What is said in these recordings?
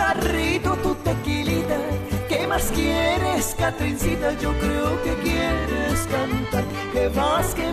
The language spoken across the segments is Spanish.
Cigarrito, tu tequilita. ¿Qué más quieres, Catrincita? Yo creo que quieres cantar. Que vas, que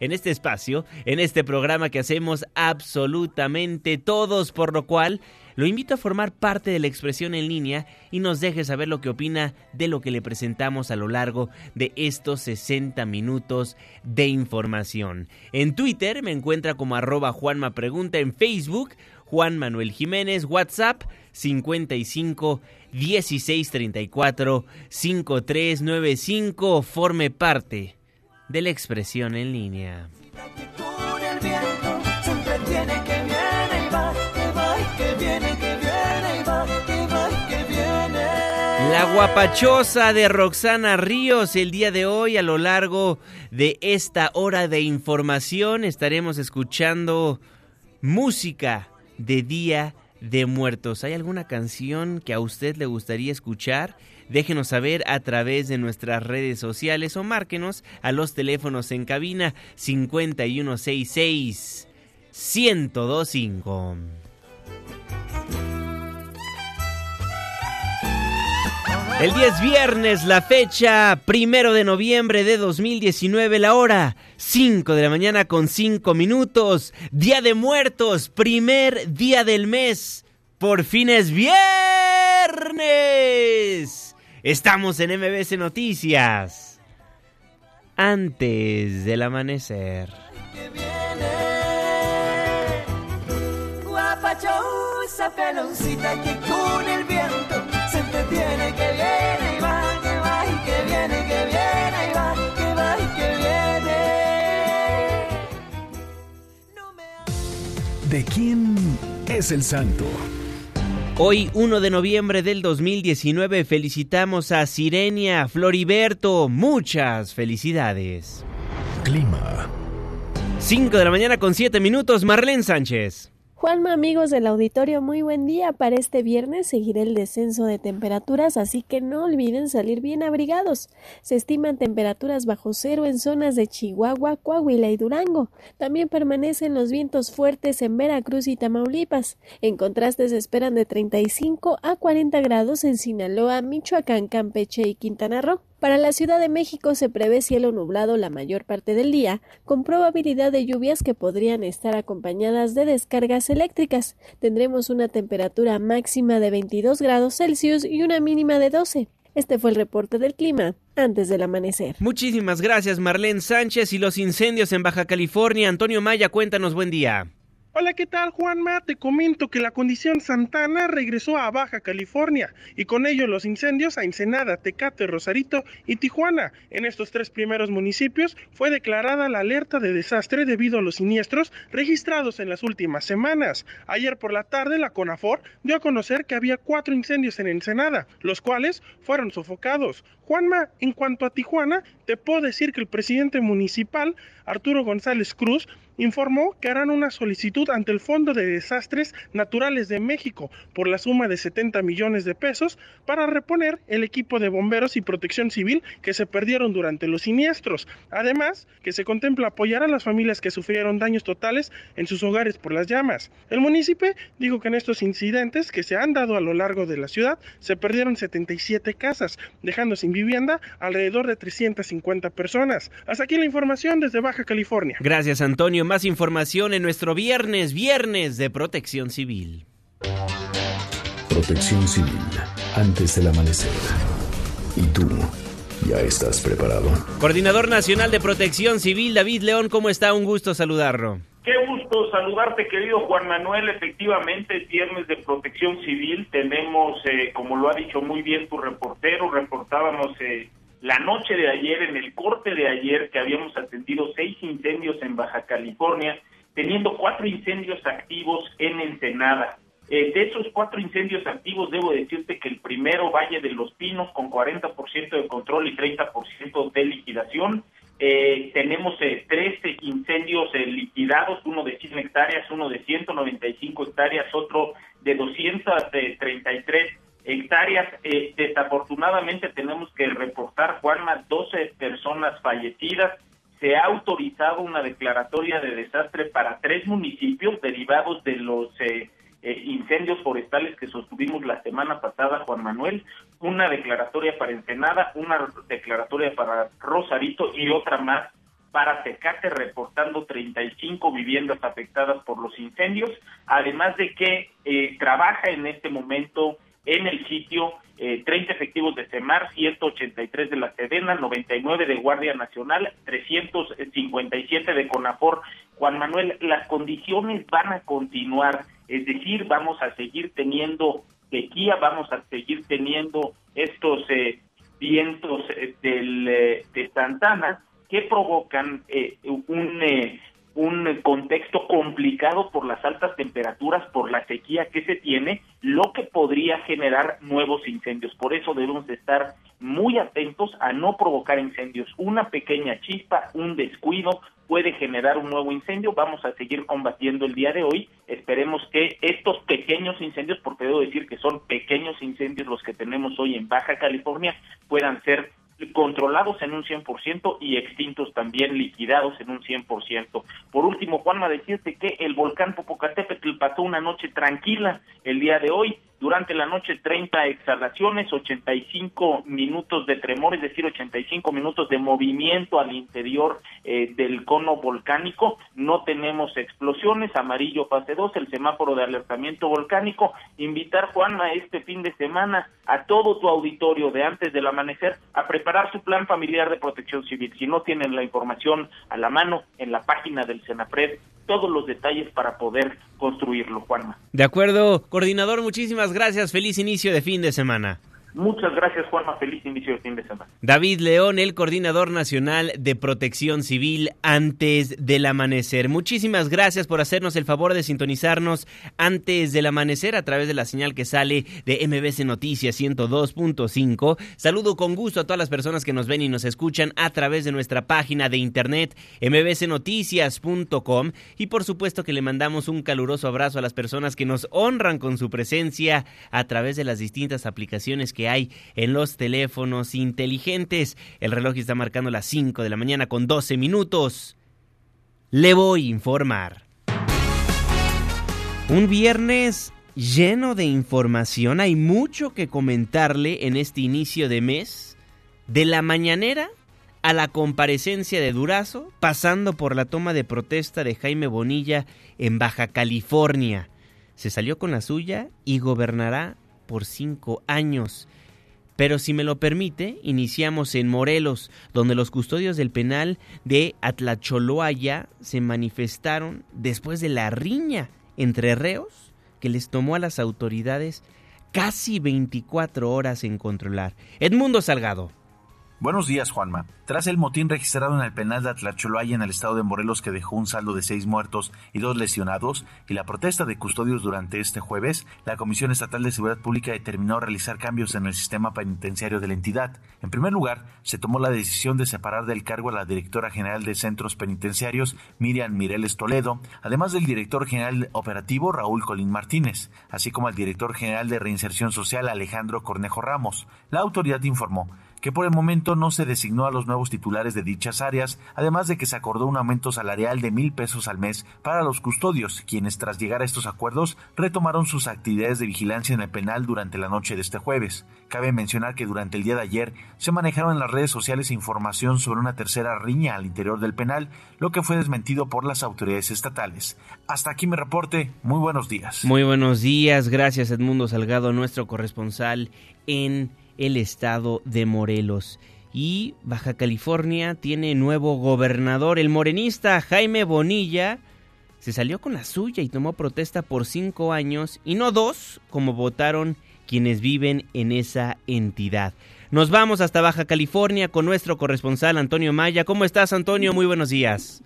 en este espacio, en este programa que hacemos absolutamente todos, por lo cual lo invito a formar parte de la expresión en línea y nos deje saber lo que opina de lo que le presentamos a lo largo de estos 60 minutos de información. En Twitter me encuentra como arroba Juanma Pregunta, en Facebook Juan Manuel Jiménez, WhatsApp 55 16 34 5395, forme parte de la expresión en línea. La guapachosa de Roxana Ríos el día de hoy a lo largo de esta hora de información estaremos escuchando música de Día de Muertos. ¿Hay alguna canción que a usted le gustaría escuchar? Déjenos saber a través de nuestras redes sociales o márquenos a los teléfonos en cabina 5166 1025. El 10 viernes, la fecha primero de noviembre de 2019, la hora 5 de la mañana con 5 minutos. Día de Muertos, primer día del mes. Por fin es viernes. Estamos en MBC Noticias. Antes del amanecer. Guapachosa peloncita que con el viento se entretiene que viene y va, que va y que viene, que viene y va, que va y que viene. No me ¿De quién es el santo? Hoy, 1 de noviembre del 2019, felicitamos a Sirenia Floriberto. Muchas felicidades. Clima. 5 de la mañana con 7 minutos, Marlene Sánchez. Juanma, amigos del auditorio, muy buen día. Para este viernes seguirá el descenso de temperaturas, así que no olviden salir bien abrigados. Se estiman temperaturas bajo cero en zonas de Chihuahua, Coahuila y Durango. También permanecen los vientos fuertes en Veracruz y Tamaulipas. En contraste, se esperan de 35 a 40 grados en Sinaloa, Michoacán, Campeche y Quintana Roo. Para la Ciudad de México se prevé cielo nublado la mayor parte del día, con probabilidad de lluvias que podrían estar acompañadas de descargas eléctricas. Tendremos una temperatura máxima de 22 grados Celsius y una mínima de 12. Este fue el reporte del clima antes del amanecer. Muchísimas gracias, Marlene Sánchez. Y los incendios en Baja California. Antonio Maya, cuéntanos, buen día. Hola, ¿qué tal Juanma? Te comento que la condición Santana regresó a Baja California y con ello los incendios a Ensenada, Tecate, Rosarito y Tijuana. En estos tres primeros municipios fue declarada la alerta de desastre debido a los siniestros registrados en las últimas semanas. Ayer por la tarde la CONAFOR dio a conocer que había cuatro incendios en Ensenada, los cuales fueron sofocados. Juanma, en cuanto a Tijuana, te puedo decir que el presidente municipal, Arturo González Cruz, informó que harán una solicitud ante el Fondo de Desastres Naturales de México por la suma de 70 millones de pesos para reponer el equipo de bomberos y protección civil que se perdieron durante los siniestros. Además, que se contempla apoyar a las familias que sufrieron daños totales en sus hogares por las llamas. El municipio dijo que en estos incidentes que se han dado a lo largo de la ciudad se perdieron 77 casas, dejando sin vivienda alrededor de 350 personas. Hasta aquí la información desde Baja California. Gracias, Antonio más información en nuestro viernes, viernes de protección civil. Protección civil, antes del amanecer. ¿Y tú? ¿Ya estás preparado? Coordinador Nacional de Protección Civil, David León, ¿cómo está? Un gusto saludarlo. Qué gusto saludarte, querido Juan Manuel. Efectivamente, es viernes de protección civil. Tenemos, eh, como lo ha dicho muy bien tu reportero, reportábamos eh, la noche de ayer, en el corte de ayer, que habíamos atendido seis incendios en Baja California, teniendo cuatro incendios activos en Ensenada. Eh, de esos cuatro incendios activos, debo decirte que el primero, Valle de los Pinos, con 40% de control y 30% de liquidación. Eh, tenemos eh, 13 incendios eh, liquidados, uno de 100 hectáreas, uno de 195 hectáreas, otro de 233 hectáreas. Eh, desafortunadamente tenemos que reportar, Juanma, 12 personas fallecidas. Se ha autorizado una declaratoria de desastre para tres municipios derivados de los eh, eh, incendios forestales que sostuvimos la semana pasada, Juan Manuel. Una declaratoria para Ensenada, una declaratoria para Rosarito y otra más para Tecate, reportando 35 viviendas afectadas por los incendios, además de que eh, trabaja en este momento en el sitio, eh, 30 efectivos de CEMAR, 183 de la Sedena, 99 de Guardia Nacional, 357 de CONAFOR. Juan Manuel, las condiciones van a continuar, es decir, vamos a seguir teniendo sequía, vamos a seguir teniendo estos eh, vientos eh, del, eh, de Santana que provocan eh, un eh, un contexto complicado por las altas temperaturas, por la sequía que se tiene, lo que podría generar nuevos incendios. Por eso debemos de estar muy atentos a no provocar incendios. Una pequeña chispa, un descuido puede generar un nuevo incendio. Vamos a seguir combatiendo el día de hoy. Esperemos que estos pequeños incendios, porque debo decir que son pequeños incendios los que tenemos hoy en Baja California, puedan ser controlados en un 100% y extintos también, liquidados en un 100%. Por último, Juanma, decirte que el volcán Popocatépetl pasó una noche tranquila el día de hoy, durante la noche 30 exhalaciones, 85 minutos de tremor, es decir, 85 minutos de movimiento al interior eh, del cono volcánico. No tenemos explosiones, amarillo fase 2, el semáforo de alertamiento volcánico. Invitar, Juanma, este fin de semana a todo tu auditorio de antes del amanecer a preparar su plan familiar de protección civil. Si no tienen la información a la mano en la página del Senapred, todos los detalles para poder construirlo, Juanma. De acuerdo, coordinador, muchísimas gracias. Feliz inicio de fin de semana. Muchas gracias, Juanma. Feliz inicio de fin de semana. David León, el coordinador nacional de protección civil antes del amanecer. Muchísimas gracias por hacernos el favor de sintonizarnos antes del amanecer a través de la señal que sale de MBC Noticias 102.5. Saludo con gusto a todas las personas que nos ven y nos escuchan a través de nuestra página de internet mbcnoticias.com y por supuesto que le mandamos un caluroso abrazo a las personas que nos honran con su presencia a través de las distintas aplicaciones que hay en los teléfonos inteligentes. El reloj está marcando las 5 de la mañana con 12 minutos. Le voy a informar. Un viernes lleno de información. Hay mucho que comentarle en este inicio de mes. De la mañanera a la comparecencia de Durazo, pasando por la toma de protesta de Jaime Bonilla en Baja California. Se salió con la suya y gobernará por cinco años. Pero si me lo permite, iniciamos en Morelos, donde los custodios del penal de Atlacholoaya se manifestaron después de la riña entre reos que les tomó a las autoridades casi 24 horas en controlar. Edmundo Salgado. Buenos días, Juanma. Tras el motín registrado en el penal de Atlacholoaya en el estado de Morelos que dejó un saldo de seis muertos y dos lesionados, y la protesta de custodios durante este jueves, la Comisión Estatal de Seguridad Pública determinó realizar cambios en el sistema penitenciario de la entidad. En primer lugar, se tomó la decisión de separar del cargo a la directora general de centros penitenciarios, Miriam Mireles Toledo, además del director general operativo, Raúl Colín Martínez, así como al director general de reinserción social, Alejandro Cornejo Ramos. La autoridad informó que por el momento no se designó a los nuevos titulares de dichas áreas, además de que se acordó un aumento salarial de mil pesos al mes para los custodios, quienes tras llegar a estos acuerdos retomaron sus actividades de vigilancia en el penal durante la noche de este jueves. Cabe mencionar que durante el día de ayer se manejaron en las redes sociales información sobre una tercera riña al interior del penal, lo que fue desmentido por las autoridades estatales. Hasta aquí mi reporte, muy buenos días. Muy buenos días, gracias Edmundo Salgado, nuestro corresponsal en el estado de Morelos. Y Baja California tiene nuevo gobernador, el morenista Jaime Bonilla. Se salió con la suya y tomó protesta por cinco años y no dos, como votaron quienes viven en esa entidad. Nos vamos hasta Baja California con nuestro corresponsal Antonio Maya. ¿Cómo estás, Antonio? Muy buenos días.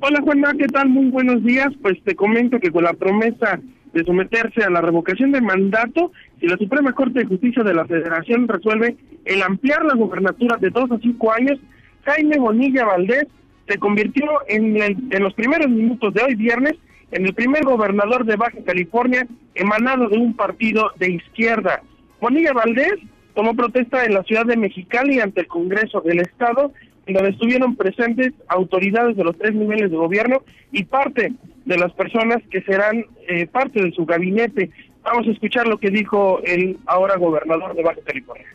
Hola, Juanma, ¿qué tal? Muy buenos días. Pues te comento que con la promesa de someterse a la revocación de mandato si la Suprema Corte de Justicia de la Federación resuelve el ampliar la gobernatura de dos a cinco años, Jaime Bonilla Valdés se convirtió en, en los primeros minutos de hoy viernes en el primer gobernador de Baja California emanado de un partido de izquierda. Bonilla Valdés tomó protesta en la ciudad de Mexicali ante el Congreso del Estado donde estuvieron presentes autoridades de los tres niveles de gobierno y parte de las personas que serán eh, parte de su gabinete. Vamos a escuchar lo que dijo el ahora gobernador de Baja California.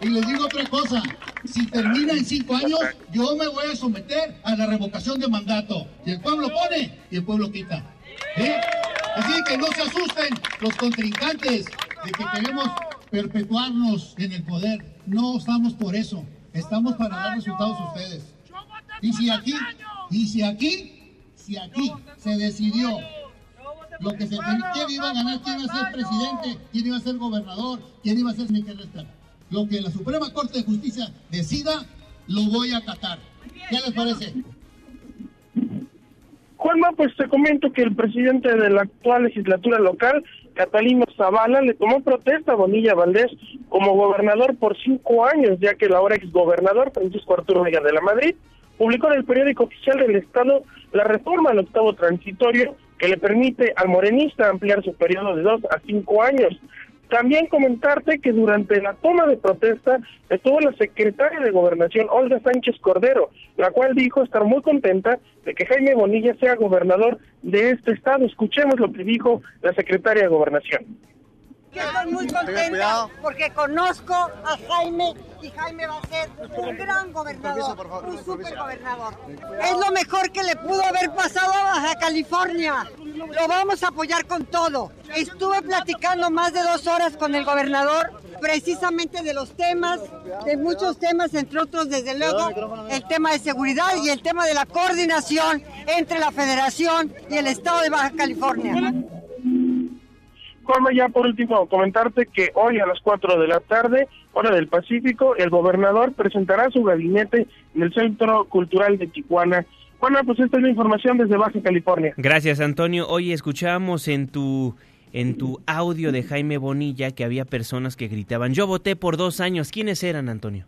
Y les digo otra cosa, si termina en cinco años, yo me voy a someter a la revocación de mandato. Y el pueblo pone y el pueblo quita. Así que no se asusten los contrincantes de que queremos perpetuarnos en el poder. No estamos por eso. Estamos para dar resultados a ustedes. Y si aquí, y si aquí, si aquí se decidió lo que se quién iba a ganar, quién iba a ser presidente, quién iba a ser gobernador, quién iba a ser secretario. Lo que la Suprema Corte de Justicia decida, lo voy a acatar. ¿Qué les parece? Juanma, pues te comento que el presidente de la actual legislatura local, Catalino Zavala, le tomó protesta a Bonilla Valdés como gobernador por cinco años, ya que el ahora exgobernador Francisco Arturo Vega de la Madrid publicó en el periódico oficial del Estado la reforma al octavo transitorio que le permite al morenista ampliar su periodo de dos a cinco años. También comentarte que durante la toma de protesta estuvo la secretaria de Gobernación, Olga Sánchez Cordero, la cual dijo estar muy contenta de que Jaime Bonilla sea gobernador de este estado. Escuchemos lo que dijo la secretaria de Gobernación. Estoy muy contenta porque conozco a Jaime y Jaime va a ser un gran gobernador, un super gobernador. Es lo mejor que le pudo haber pasado a Baja California. Lo vamos a apoyar con todo. Estuve platicando más de dos horas con el gobernador precisamente de los temas, de muchos temas, entre otros, desde luego, el tema de seguridad y el tema de la coordinación entre la Federación y el Estado de Baja California. Como ya por último comentarte que hoy a las 4 de la tarde, hora del Pacífico, el gobernador presentará su gabinete en el Centro Cultural de Tijuana. Bueno, pues esta es la información desde Baja California. Gracias, Antonio. Hoy escuchamos en tu en tu audio de Jaime Bonilla que había personas que gritaban, yo voté por dos años. ¿Quiénes eran, Antonio?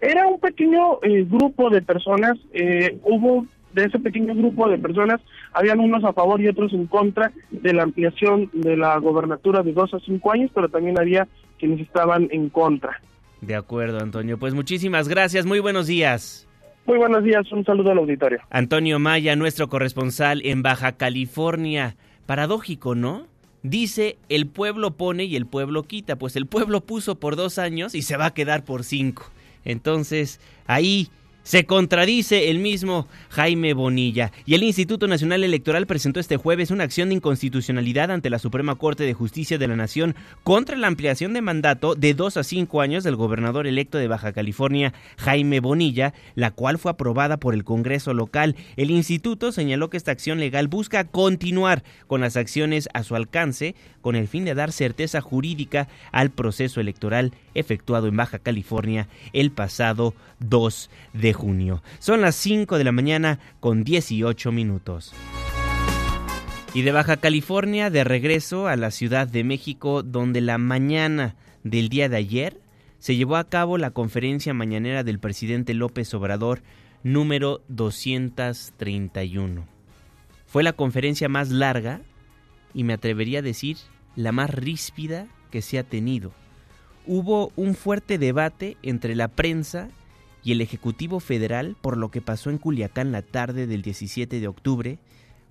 Era un pequeño eh, grupo de personas, eh, hubo de ese pequeño grupo de personas, habían unos a favor y otros en contra de la ampliación de la gobernatura de dos a cinco años, pero también había quienes estaban en contra. De acuerdo, Antonio. Pues muchísimas gracias. Muy buenos días. Muy buenos días. Un saludo al auditorio. Antonio Maya, nuestro corresponsal en Baja California. Paradójico, ¿no? Dice, el pueblo pone y el pueblo quita. Pues el pueblo puso por dos años y se va a quedar por cinco. Entonces, ahí Se contradice el mismo Jaime Bonilla. Y el Instituto Nacional Electoral presentó este jueves una acción de inconstitucionalidad ante la Suprema Corte de Justicia de la Nación contra la ampliación de mandato de dos a cinco años del gobernador electo de Baja California, Jaime Bonilla, la cual fue aprobada por el Congreso local. El instituto señaló que esta acción legal busca continuar con las acciones a su alcance con el fin de dar certeza jurídica al proceso electoral efectuado en Baja California el pasado 2 de junio. Son las 5 de la mañana con 18 minutos. Y de Baja California de regreso a la Ciudad de México donde la mañana del día de ayer se llevó a cabo la conferencia mañanera del presidente López Obrador número 231. Fue la conferencia más larga y me atrevería a decir la más ríspida que se ha tenido. Hubo un fuerte debate entre la prensa y el Ejecutivo Federal por lo que pasó en Culiacán la tarde del 17 de octubre,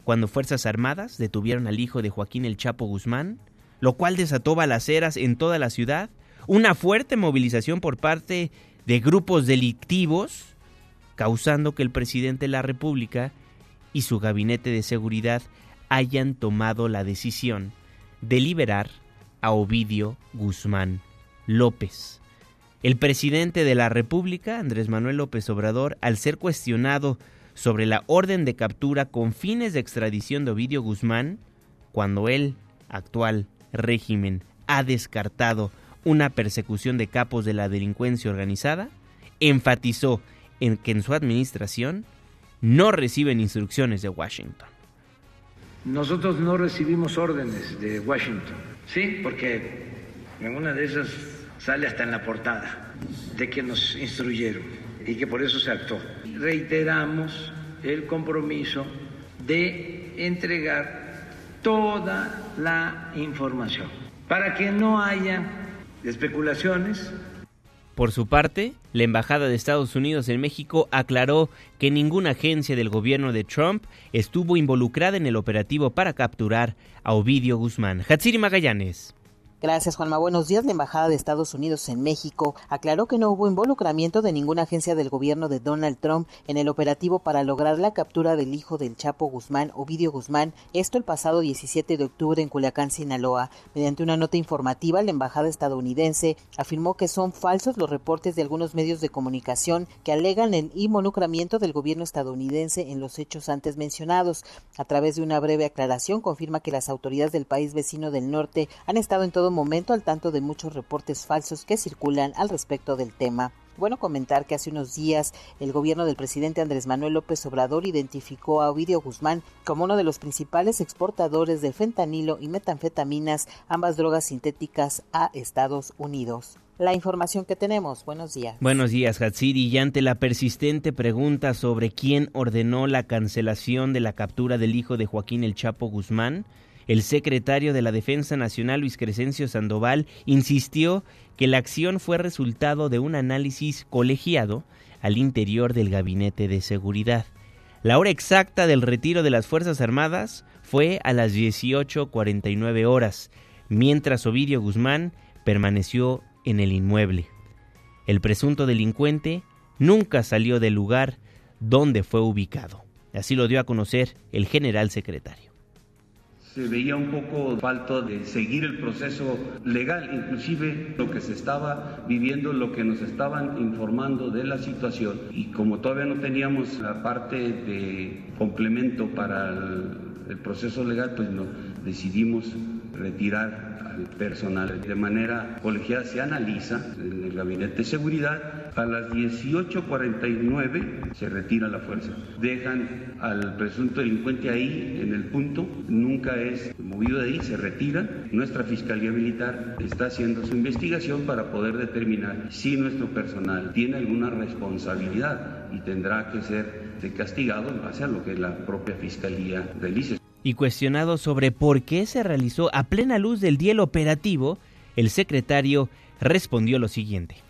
cuando Fuerzas Armadas detuvieron al hijo de Joaquín el Chapo Guzmán, lo cual desató balaceras en toda la ciudad, una fuerte movilización por parte de grupos delictivos, causando que el presidente de la República y su gabinete de seguridad hayan tomado la decisión de liberar a Ovidio Guzmán López. El presidente de la República, Andrés Manuel López Obrador, al ser cuestionado sobre la orden de captura con fines de extradición de Ovidio Guzmán, cuando el actual régimen ha descartado una persecución de capos de la delincuencia organizada, enfatizó en que en su administración no reciben instrucciones de Washington. Nosotros no recibimos órdenes de Washington, sí, porque en una de esas sale hasta en la portada de que nos instruyeron y que por eso se actuó. Reiteramos el compromiso de entregar toda la información para que no haya especulaciones por su parte, la Embajada de Estados Unidos en México aclaró que ninguna agencia del gobierno de Trump estuvo involucrada en el operativo para capturar a Ovidio Guzmán. Hatsiri Magallanes. Gracias, Juanma. Buenos días. La Embajada de Estados Unidos en México aclaró que no hubo involucramiento de ninguna agencia del gobierno de Donald Trump en el operativo para lograr la captura del hijo del Chapo Guzmán, Ovidio Guzmán, esto el pasado 17 de octubre en Culiacán, Sinaloa. Mediante una nota informativa, la Embajada estadounidense afirmó que son falsos los reportes de algunos medios de comunicación que alegan el involucramiento del gobierno estadounidense en los hechos antes mencionados. A través de una breve aclaración, confirma que las autoridades del país vecino del norte han estado en todo momento al tanto de muchos reportes falsos que circulan al respecto del tema. Bueno, comentar que hace unos días el gobierno del presidente Andrés Manuel López Obrador identificó a Ovidio Guzmán como uno de los principales exportadores de fentanilo y metanfetaminas, ambas drogas sintéticas, a Estados Unidos. La información que tenemos. Buenos días. Buenos días, Hatsiri. Y ante la persistente pregunta sobre quién ordenó la cancelación de la captura del hijo de Joaquín El Chapo Guzmán, el secretario de la Defensa Nacional, Luis Crescencio Sandoval, insistió que la acción fue resultado de un análisis colegiado al interior del Gabinete de Seguridad. La hora exacta del retiro de las Fuerzas Armadas fue a las 18.49 horas, mientras Ovidio Guzmán permaneció en el inmueble. El presunto delincuente nunca salió del lugar donde fue ubicado. Así lo dio a conocer el general secretario se veía un poco falto de seguir el proceso legal, inclusive lo que se estaba viviendo, lo que nos estaban informando de la situación. Y como todavía no teníamos la parte de complemento para el, proceso legal, pues no, decidimos retirar personal. De manera colegiada se analiza en el Gabinete de Seguridad. A las 18.49 se retira la fuerza. Dejan al presunto delincuente ahí en el punto, nunca es movido de ahí, se retira. Nuestra Fiscalía Militar está haciendo su investigación para poder determinar si nuestro personal tiene alguna responsabilidad y tendrá que ser castigado en base a lo que la propia Fiscalía realice y cuestionado sobre por qué se realizó a plena luz del día operativo, el secretario respondió lo siguiente.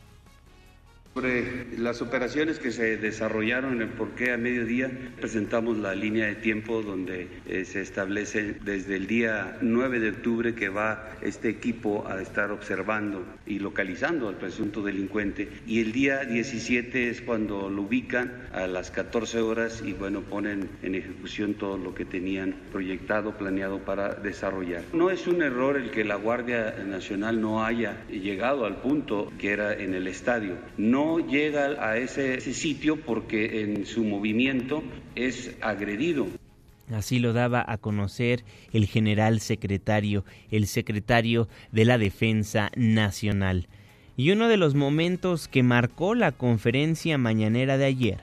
Sobre las operaciones que se desarrollaron en el porqué a mediodía, presentamos la línea de tiempo donde eh, se establece desde el día 9 de octubre que va este equipo a estar observando y localizando al presunto delincuente y el día 17 es cuando lo ubican a las 14 horas y bueno, ponen en ejecución todo lo que tenían proyectado, planeado para desarrollar. No es un error el que la Guardia Nacional no haya llegado al punto que era en el estadio. No llega a ese, sitio porque en su movimiento es agredido. Así lo daba a conocer el general secretario, el secretario de la Defensa Nacional. Y uno de los momentos que marcó la conferencia mañanera de ayer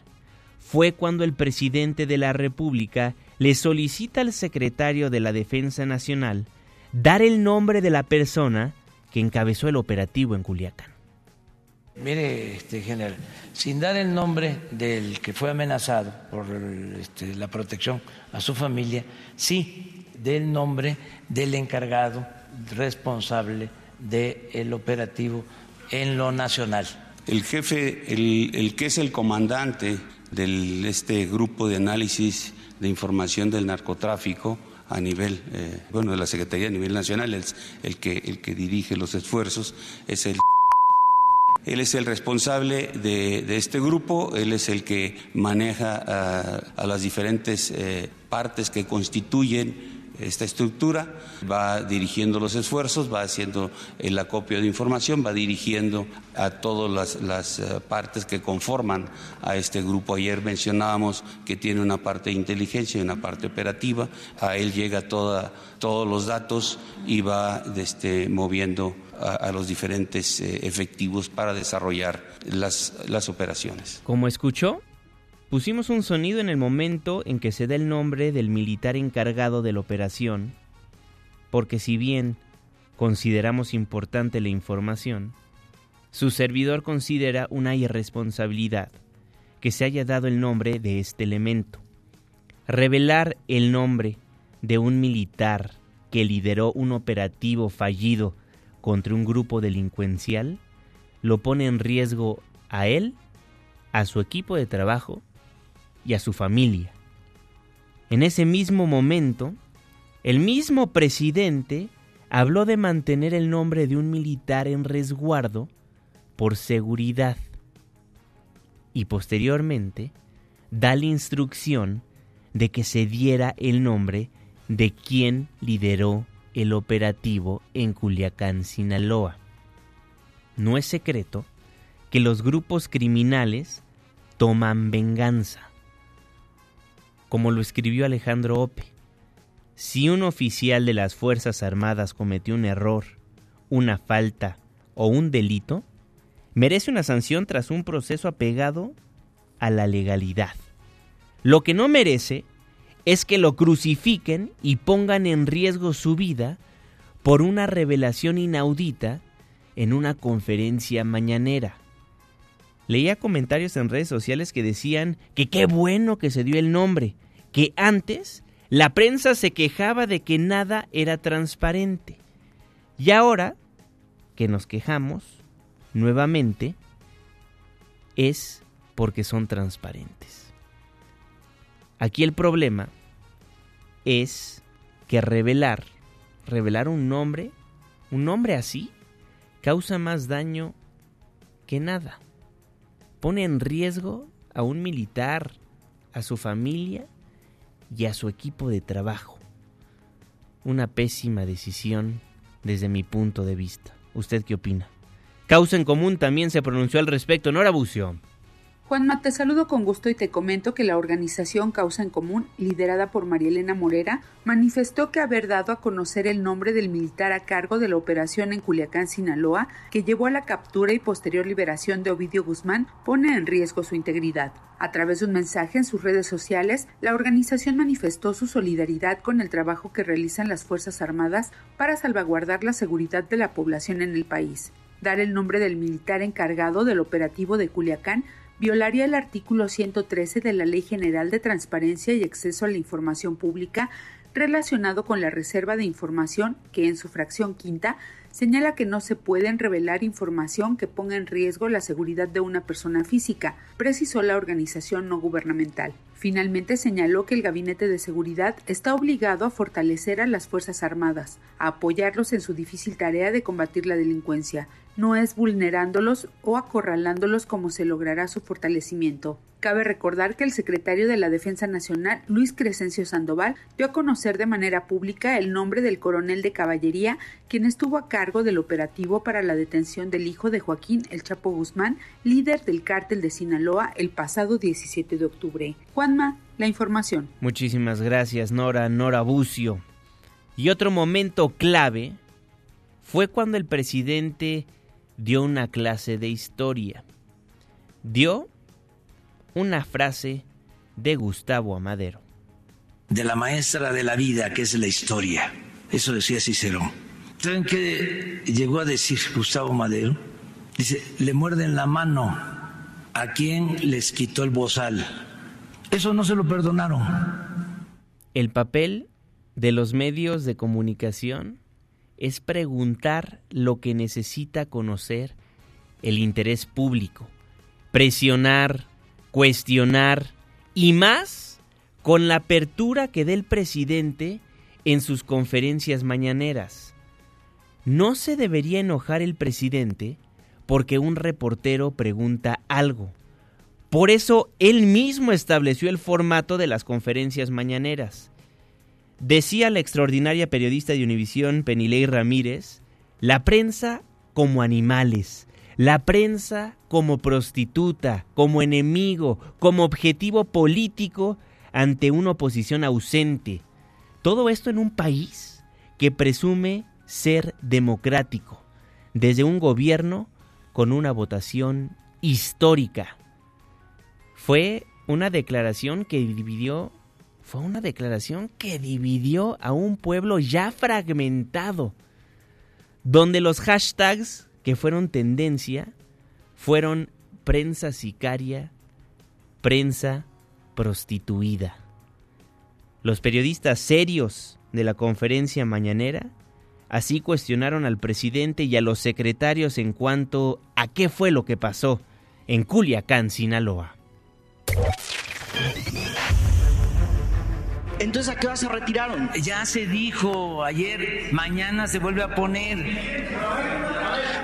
fue cuando el presidente de la República le solicita al secretario de la Defensa Nacional dar el nombre de la persona que encabezó el operativo en Culiacán. Mire, este general, sin dar el nombre del que fue amenazado por este, la protección a su familia, sí del nombre del encargado responsable del operativo en lo nacional. El jefe, el, que es el comandante de este grupo de análisis de información del narcotráfico, a nivel, eh, bueno, de la Secretaría a nivel nacional, el que dirige los esfuerzos, es el... Él es el responsable de, este grupo, él es el que maneja a, las diferentes eh, partes que constituyen esta estructura, va dirigiendo los esfuerzos, va haciendo el acopio de información, va dirigiendo a todas las, eh, partes que conforman a este grupo. Ayer mencionábamos que tiene una parte de inteligencia y una parte operativa, a él llega toda, todos los datos y va este, moviendo a, los diferentes eh, efectivos para desarrollar las, las operaciones. Como escuchó, Pusimos un sonido en el momento en que se da el nombre del militar encargado de la operación, porque si bien consideramos importante la información, su servidor considera una irresponsabilidad que se haya dado el nombre de este elemento. Revelar el nombre de un militar que lideró un operativo fallido contra un grupo delincuencial lo pone en riesgo a él, a su equipo de trabajo y a su familia. En ese mismo momento, el mismo presidente habló de mantener el nombre de un militar en resguardo por seguridad y posteriormente da la instrucción de que se diera el nombre de quien lideró el operativo en Culiacán, Sinaloa. No es secreto que los grupos criminales toman venganza como lo escribió Alejandro Ope. Si un oficial de las Fuerzas Armadas cometió un error, una falta o un delito, merece una sanción tras un proceso apegado a la legalidad. Lo que no merece es que lo crucifiquen y pongan en riesgo su vida por una revelación inaudita en una conferencia mañanera. Leía comentarios en redes sociales que decían que qué bueno que se dio el nombre, que antes la prensa se quejaba de que nada era transparente. Y ahora que nos quejamos nuevamente es porque son transparentes. Aquí el problema es que revelar, revelar un nombre, un nombre así, causa más daño que nada pone en riesgo a un militar, a su familia y a su equipo de trabajo. Una pésima decisión desde mi punto de vista. ¿Usted qué opina? Causa en Común también se pronunció al respecto. Nora Bucio. Juanma, te saludo con gusto y te comento que la organización Causa en Común, liderada por María Elena Morera, manifestó que haber dado a conocer el nombre del militar a cargo de la operación en Culiacán, Sinaloa, que llevó a la captura y posterior liberación de Ovidio Guzmán, pone en riesgo su integridad. A través de un mensaje en sus redes sociales, la organización manifestó su solidaridad con el trabajo que realizan las Fuerzas Armadas para salvaguardar la seguridad de la población en el país. Dar el nombre del militar encargado del operativo de Culiacán violaría el artículo 113 de la Ley General de Transparencia y Acceso a la Información Pública relacionado con la reserva de información que en su fracción quinta señala que no se pueden revelar información que ponga en riesgo la seguridad de una persona física, precisó la organización no gubernamental. Finalmente señaló que el Gabinete de Seguridad está obligado a fortalecer a las Fuerzas Armadas, a apoyarlos en su difícil tarea de combatir la delincuencia, no es vulnerándolos o acorralándolos como se logrará su fortalecimiento. Cabe recordar que el secretario de la Defensa Nacional, Luis Crescencio Sandoval, dio a conocer de manera pública el nombre del coronel de caballería, quien estuvo a cargo del operativo para la detención del hijo de Joaquín El Chapo Guzmán, líder del cártel de Sinaloa, el pasado 17 de octubre. Juanma, la información. Muchísimas gracias, Nora, Nora Bucio. Y otro momento clave fue cuando el presidente dio una clase de historia. Dio una frase de Gustavo Amadero. De la maestra de la vida, que es la historia. Eso decía Cicerón. ¿Saben qué llegó a decir Gustavo Amadero? Dice, le muerden la mano a quien les quitó el bozal. Eso no se lo perdonaron. El papel de los medios de comunicación es preguntar lo que necesita conocer el interés público, presionar, cuestionar y más con la apertura que dé el presidente en sus conferencias mañaneras. No se debería enojar el presidente porque un reportero pregunta algo. Por eso él mismo estableció el formato de las conferencias mañaneras. Decía la extraordinaria periodista de Univisión, Penilei Ramírez, la prensa como animales, la prensa como prostituta, como enemigo, como objetivo político ante una oposición ausente. Todo esto en un país que presume ser democrático, desde un gobierno con una votación histórica. Fue una declaración que dividió fue una declaración que dividió a un pueblo ya fragmentado, donde los hashtags que fueron tendencia fueron prensa sicaria, prensa prostituida. Los periodistas serios de la conferencia mañanera así cuestionaron al presidente y a los secretarios en cuanto a qué fue lo que pasó en Culiacán, Sinaloa. Entonces, ¿a qué hora se retiraron? Ya se dijo ayer, mañana se vuelve a poner.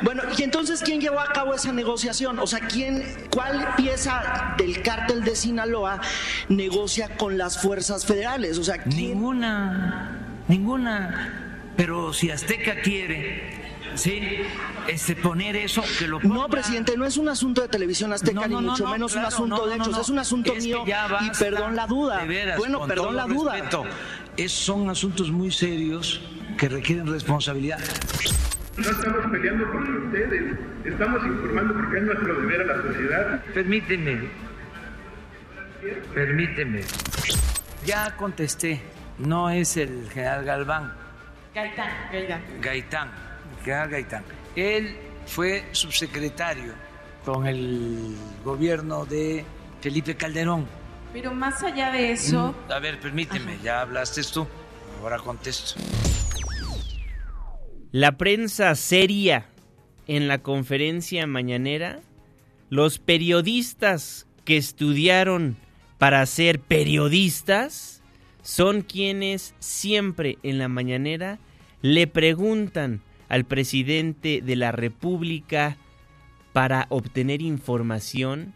Bueno, y entonces, ¿quién llevó a cabo esa negociación? O sea, ¿quién, cuál pieza del cártel de Sinaloa negocia con las fuerzas federales? O sea, ninguna, ninguna. Pero si Azteca quiere Sí, este, poner eso, que lo No, presidente, no es un asunto de televisión azteca, ni mucho menos un asunto de hechos, es un asunto mío y perdón la duda. bueno, perdón la duda. es, son asuntos muy serios que requieren responsabilidad. No estamos peleando contra ustedes, estamos informando porque es nuestro deber a la sociedad. Permíteme, permíteme. Ya contesté, no es el general Galván. Gaitán, Gaitán. Gaitán general Gaitán. Él fue subsecretario con el gobierno de Felipe Calderón. Pero más allá de eso... Mm, a ver, permíteme, ya hablaste tú, ahora contesto. La prensa seria en la conferencia mañanera, los periodistas que estudiaron para ser periodistas, son quienes siempre en la mañanera le preguntan al presidente de la República para obtener información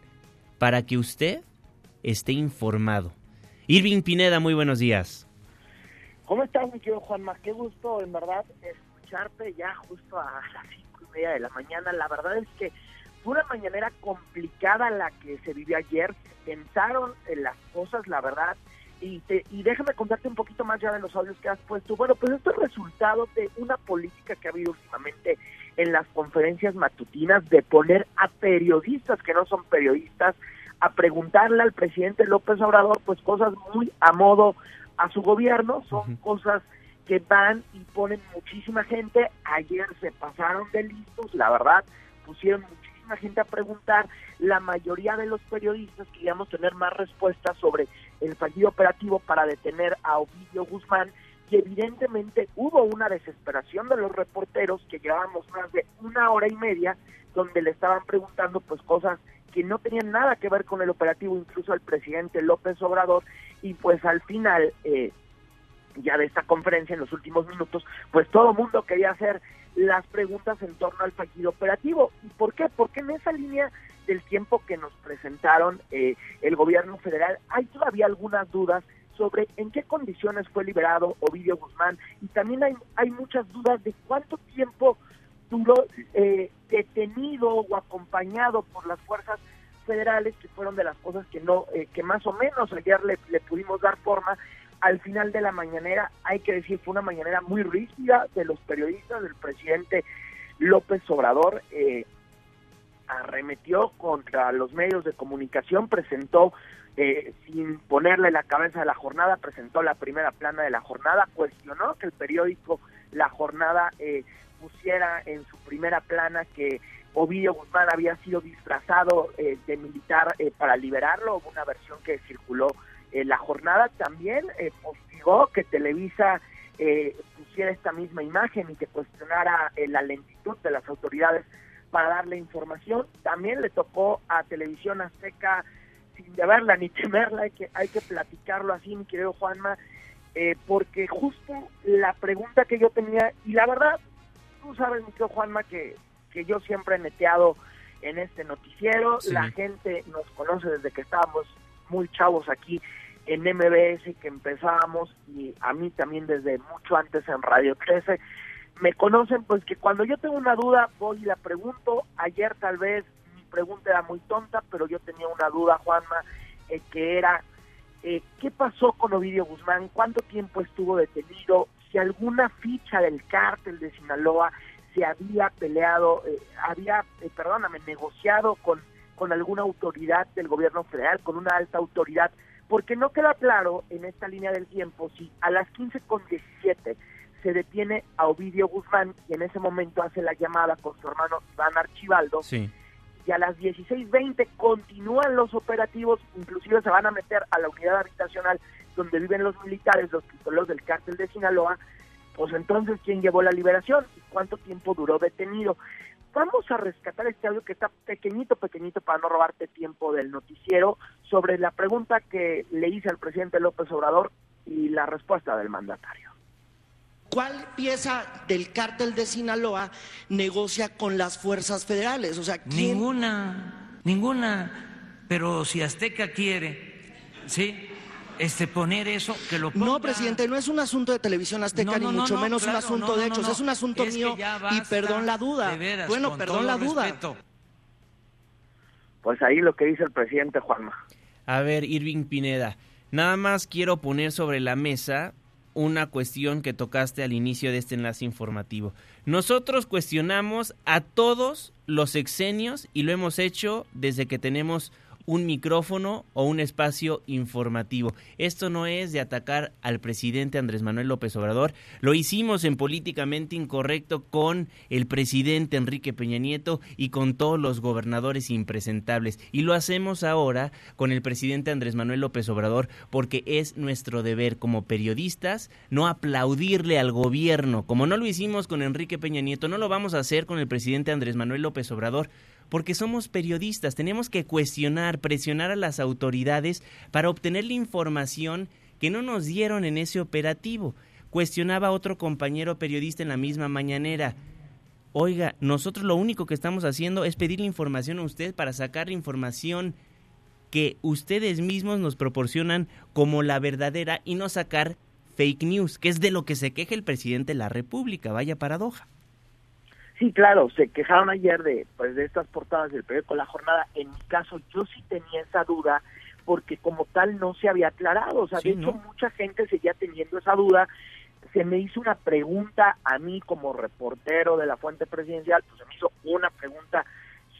para que usted esté informado. Irving Pineda, muy buenos días. ¿Cómo estás, mi querido Juanma? Qué gusto, en verdad, escucharte ya justo a las cinco y media de la mañana. La verdad es que fue una mañanera complicada la que se vivió ayer. Pensaron en las cosas, la verdad, y, y déjame contarte un poquito más ya de los audios que has puesto. Bueno, pues esto es resultado de una política que ha habido últimamente en las conferencias matutinas de poner a periodistas que no son periodistas a preguntarle al presidente López Obrador pues cosas muy a modo a su gobierno, son cosas que van y ponen muchísima gente. Ayer se pasaron de listos, la verdad, pusieron muchísima gente a preguntar. La mayoría de los periodistas queríamos tener más respuestas sobre el fallido operativo para detener a Ovidio Guzmán, y evidentemente hubo una desesperación de los reporteros que llevábamos más de una hora y media donde le estaban preguntando pues cosas que no tenían nada que ver con el operativo, incluso al presidente López Obrador, y pues al final eh, ya de esta conferencia en los últimos minutos, pues todo el mundo quería hacer las preguntas en torno al fallido operativo. ¿Y por qué? Porque en esa línea del tiempo que nos presentaron eh, el gobierno federal hay todavía algunas dudas sobre en qué condiciones fue liberado Ovidio Guzmán y también hay, hay muchas dudas de cuánto tiempo duró eh, detenido o acompañado por las fuerzas federales que fueron de las cosas que no eh, que más o menos ayer le, le pudimos dar forma al final de la mañanera, hay que decir, fue una mañanera muy rígida de los periodistas, del presidente López Obrador, eh, arremetió contra los medios de comunicación, presentó, eh, sin ponerle la cabeza de la jornada, presentó la primera plana de la jornada, cuestionó que el periódico La Jornada eh, pusiera en su primera plana que Ovidio Guzmán había sido disfrazado de militar para liberarlo, una versión que circuló eh, la jornada también eh, postigó que Televisa eh, pusiera esta misma imagen y que cuestionara eh, la lentitud de las autoridades para darle información. También le tocó a Televisión Azteca, sin deberla ni temerla, hay que, hay que platicarlo así, mi querido Juanma, porque justo la pregunta que yo tenía, y la verdad, tú sabes, mi querido Juanma, que, que yo siempre he neteado en este noticiero, la gente nos conoce desde que estábamos muy chavos aquí en MBS que empezábamos y a mí también desde mucho antes en Radio 13 me conocen pues que cuando yo tengo una duda voy y la pregunto. Ayer tal vez mi pregunta era muy tonta pero yo tenía una duda Juanma eh, que era eh, qué pasó con Ovidio Guzmán cuánto tiempo estuvo detenido si alguna ficha del cártel de Sinaloa se había peleado eh, había perdóname negociado con con alguna autoridad del gobierno federal con una alta autoridad porque no queda claro en esta línea del tiempo si a las 15.17 se detiene a Ovidio Guzmán y en ese momento hace la llamada con su hermano Iván Archibaldo. Y a las 16.20 continúan los operativos, inclusive se van a meter a la unidad habitacional donde viven los militares, los pistoleros del cártel de Sinaloa. Pues entonces, ¿quién llevó la liberación? ¿Y cuánto tiempo duró detenido? Vamos a rescatar este audio que está pequeñito, pequeñito para no robarte tiempo del noticiero sobre la pregunta que le hice al presidente López Obrador y la respuesta del mandatario. ¿Cuál pieza del cártel de Sinaloa negocia con las fuerzas federales? O sea, ninguna, ninguna. Pero si Azteca quiere, sí, este, poner eso, que lo No, presidente, no es un asunto de televisión azteca, ni mucho menos un asunto de hechos, es un asunto mío y perdón la duda. bueno, perdón la duda. Pues ahí lo que dice el presidente Juanma. A ver, Irving Pineda, nada más quiero poner sobre la mesa una cuestión que tocaste al inicio de este enlace informativo. Nosotros cuestionamos a todos los exenios y lo hemos hecho desde que tenemos un micrófono o un espacio informativo. Esto no es de atacar al presidente Andrés Manuel López Obrador. Lo hicimos en políticamente incorrecto con el presidente Enrique Peña Nieto y con todos los gobernadores impresentables. Y lo hacemos ahora con el presidente Andrés Manuel López Obrador porque es nuestro deber como periodistas no aplaudirle al gobierno. Como no lo hicimos con Enrique Peña Nieto, no lo vamos a hacer con el presidente Andrés Manuel López Obrador porque somos periodistas, tenemos que cuestionar, presionar a las autoridades para obtener la información que no nos dieron en ese operativo. Cuestionaba otro compañero periodista en la misma mañanera. Oiga, nosotros lo único que estamos haciendo es pedirle información a usted para sacar la información que ustedes mismos nos proporcionan como la verdadera y no sacar fake news, que es de lo que se queja el presidente de la República. Vaya paradoja. Sí, claro, se quejaron ayer de, pues, de estas portadas del periódico La Jornada. En mi caso, yo sí tenía esa duda porque como tal no se había aclarado. O sea, de hecho, mucha gente seguía teniendo esa duda. Se me hizo una pregunta a mí como reportero de la fuente presidencial, pues se me hizo una pregunta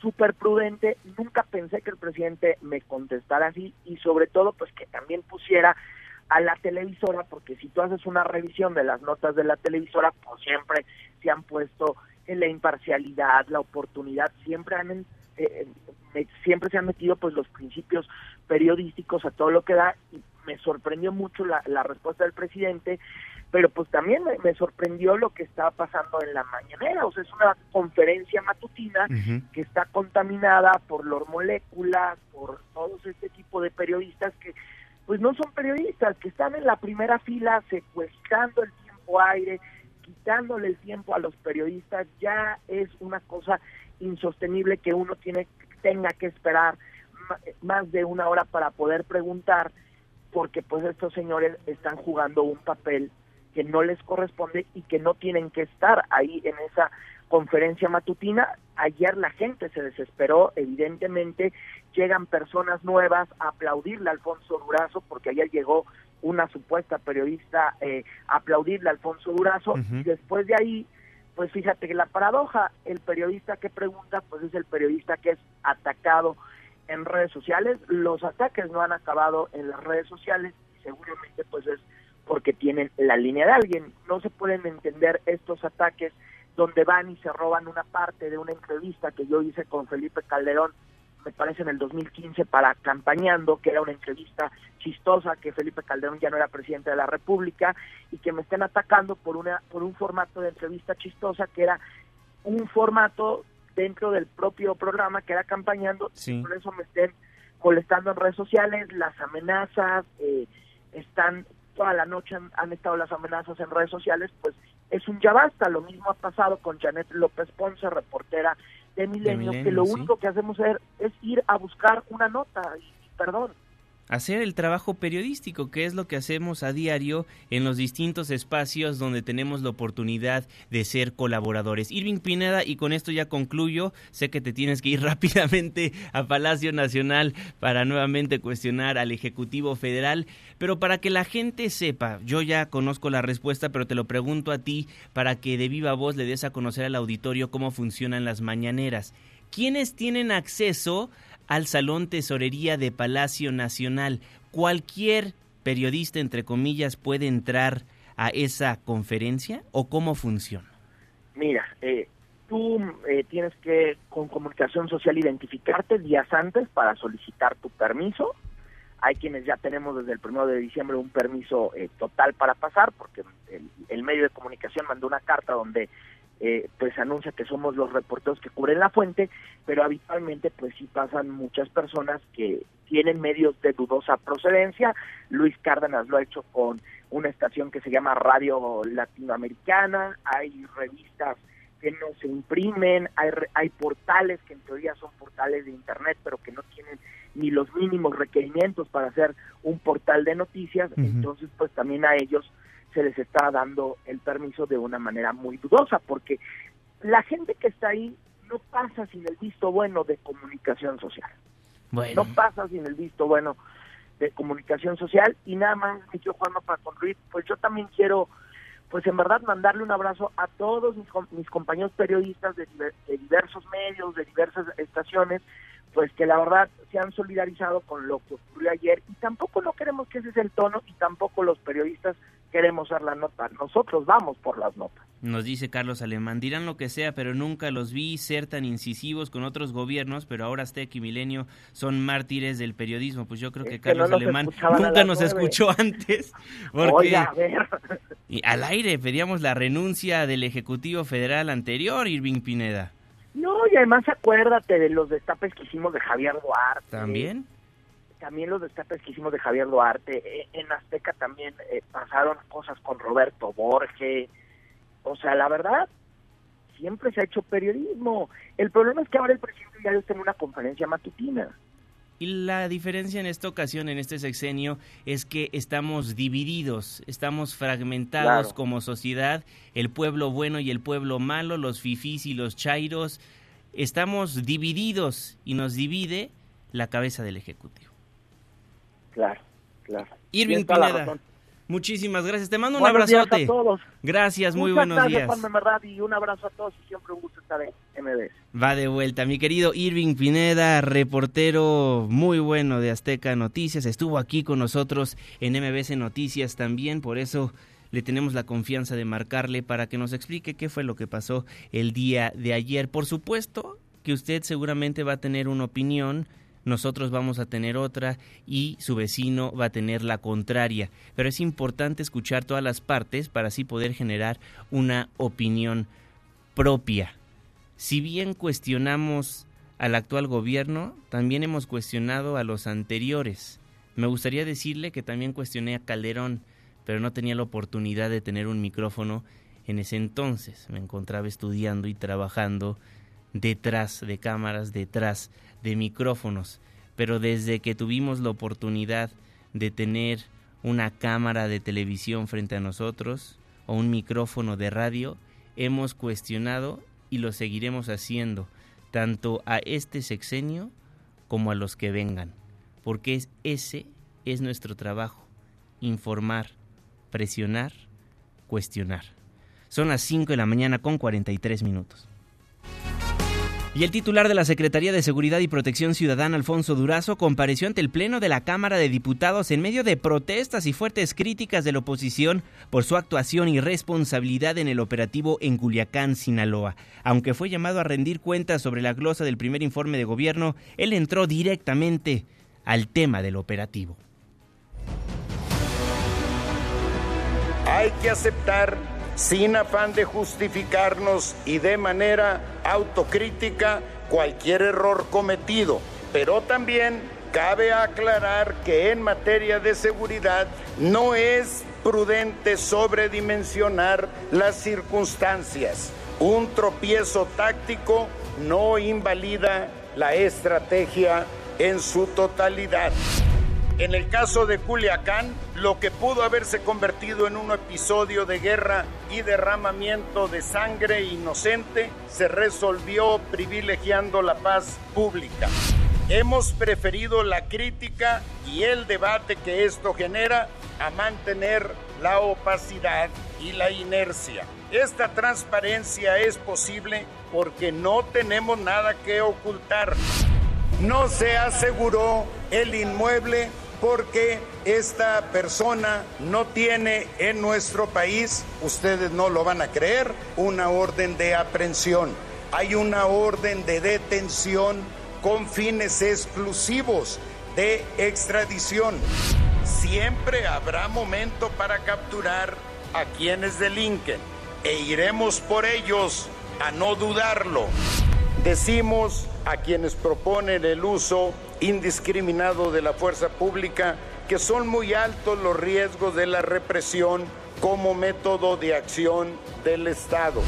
súper prudente. Nunca pensé que el presidente me contestara así y sobre todo, pues que también pusiera a la televisora, porque si tú haces una revisión de las notas de la televisora, pues siempre se han puesto la imparcialidad, la oportunidad, siempre han eh, siempre se han metido pues los principios periodísticos a todo lo que da y me sorprendió mucho la, la respuesta del presidente, pero pues también me, me sorprendió lo que estaba pasando en la mañanera, o sea, es una conferencia matutina que está contaminada por los moléculas, por todos este tipo de periodistas que pues no son periodistas, que están en la primera fila secuestrando el tiempo aire, quitándole el tiempo a los periodistas, ya es una cosa insostenible que uno tiene tenga que esperar más de una hora para poder preguntar porque pues estos señores están jugando un papel que no les corresponde y que no tienen que estar ahí en esa conferencia matutina. Ayer la gente se desesperó, evidentemente llegan personas nuevas a aplaudirle a Alfonso Durazo, porque ayer llegó una supuesta periodista eh, aplaudirle a Alfonso Durazo, y después de ahí, pues fíjate que la paradoja, el periodista que pregunta, pues es el periodista que es atacado en redes sociales, los ataques no han acabado en las redes sociales, y seguramente pues es porque tienen la línea de alguien. No se pueden entender estos ataques donde van y se roban una parte de una entrevista que yo hice con Felipe Calderón, me parece en el 2015 para campañando, que era una entrevista chistosa, que Felipe Calderón ya no era presidente de la República y que me estén atacando por una por un formato de entrevista chistosa que era un formato dentro del propio programa que era campañando, por eso me estén molestando en redes sociales, las amenazas, eh, están toda la noche han, estado las amenazas en redes sociales, pues es un ya basta. Lo mismo ha pasado con Janet López Ponce, reportera de Milenio, que lo único que hacemos es, es, ir a buscar una nota, y perdón, hacer el trabajo periodístico, que es lo que hacemos a diario en los distintos espacios donde tenemos la oportunidad de ser colaboradores. Irving Pineda, y con esto ya concluyo, sé que te tienes que ir rápidamente a Palacio Nacional para nuevamente cuestionar al Ejecutivo Federal, pero para que la gente sepa, yo ya conozco la respuesta, pero te lo pregunto a ti para que de viva voz le des a conocer al auditorio cómo funcionan las mañaneras. ¿Quiénes tienen acceso al Salón Tesorería de Palacio Nacional. Cualquier periodista, entre comillas, puede entrar a esa conferencia o cómo funciona? Mira, eh, tú eh, tienes que con comunicación social identificarte días antes para solicitar tu permiso. Hay quienes ya tenemos desde el primero de diciembre un permiso eh, total para pasar porque el, medio de comunicación mandó una carta donde eh, pues anuncia que somos los reporteros que cubren la fuente, pero habitualmente pues sí pasan muchas personas que tienen medios de dudosa procedencia. Luis Cárdenas lo ha hecho con una estación que se llama Radio Latinoamericana, hay revistas que no se imprimen, hay, hay portales que en teoría son portales de Internet, pero que no tienen ni los mínimos requerimientos para hacer un portal de noticias, entonces pues también a ellos se les está dando el permiso de una manera muy dudosa, porque la gente que está ahí no pasa sin el visto bueno de comunicación social. No pasa sin el visto bueno de comunicación social y nada más, mi tío Juanma, para concluir, pues yo también quiero, pues en verdad mandarle un abrazo a todos mis, mis compañeros periodistas de, de diversos medios, de diversas estaciones, pues que la verdad se han solidarizado con lo que ocurrió ayer y tampoco no queremos que ese sea el tono y tampoco los periodistas queremos dar la nota, nosotros vamos por las notas. Nos dice Carlos Alemán, dirán lo que sea, pero nunca los vi ser tan incisivos con otros gobiernos, pero ahora Aztec y Milenio son mártires del periodismo. Pues yo creo que Carlos Alemán nunca nos escuchó antes. Porque Y al aire pedíamos la renuncia del Ejecutivo Federal anterior, Irving Pineda. No, y además acuérdate de los destapes que hicimos de Javier Duarte. ¿También? También los destapes que hicimos de Javier Duarte, eh, en Azteca también eh, pasaron cosas con Roberto Borges, o sea, la verdad, siempre se ha hecho periodismo. El problema es que ahora el presidente ya está en una conferencia matutina. Y la diferencia en esta ocasión, en este sexenio, es que estamos divididos, estamos fragmentados como sociedad, el pueblo bueno y el pueblo malo, los fifís y los chairos, estamos divididos y nos divide la cabeza del Ejecutivo. Claro, claro. Irving Pineda. Muchísimas gracias. Te mando un abrazote. a todos. Gracias, muy buenos días. y un abrazo a todos y siempre un gusto estar en MBS. Va de vuelta, mi querido Irving Pineda, reportero muy bueno de Azteca Noticias. Estuvo aquí con nosotros en MBS Noticias también, por eso le tenemos la confianza de marcarle para que nos explique qué fue lo que pasó el día de ayer. Por supuesto que usted seguramente va a tener una opinión nosotros vamos a tener otra y su vecino va a tener la contraria. Pero es importante escuchar todas las partes para así poder generar una opinión propia. Si bien cuestionamos al actual gobierno, también hemos cuestionado a los anteriores. Me gustaría decirle que también cuestioné a Calderón, pero no tenía la oportunidad de tener un micrófono en ese entonces. Me encontraba estudiando y trabajando detrás de cámaras, detrás de micrófonos. Pero desde que tuvimos la oportunidad de tener una cámara de televisión frente a nosotros o un micrófono de radio, hemos cuestionado y lo seguiremos haciendo tanto a este sexenio como a los que vengan, porque ese es nuestro trabajo, informar, presionar, cuestionar. Son las 5 de la mañana con 43 minutos. Y el titular de la Secretaría de Seguridad y Protección Ciudadana, Alfonso Durazo, compareció ante el Pleno de la Cámara de Diputados en medio de protestas y fuertes críticas de la oposición por su actuación y responsabilidad en el operativo en Culiacán, Sinaloa. Aunque fue llamado a rendir cuentas sobre la glosa del primer informe de gobierno, él entró directamente al tema del operativo. Hay que aceptar sin afán de justificarnos y de manera autocrítica cualquier error cometido, pero también cabe aclarar que en materia de seguridad no es prudente sobredimensionar las circunstancias. Un tropiezo táctico no invalida la estrategia en su totalidad. En el caso de Culiacán, lo que pudo haberse convertido en un episodio de guerra y derramamiento de sangre inocente se resolvió privilegiando la paz pública. Hemos preferido la crítica y el debate que esto genera a mantener la opacidad y la inercia. Esta transparencia es posible porque no tenemos nada que ocultar. No se aseguró el inmueble porque esta persona no tiene en nuestro país, ustedes no lo van a creer, una orden de aprehensión. Hay una orden de detención con fines exclusivos de extradición. Siempre habrá momento para capturar a quienes delinquen e iremos por ellos a no dudarlo. Decimos a quienes proponen el uso indiscriminado de la fuerza pública que son muy altos los riesgos de la represión como método de acción del Estado.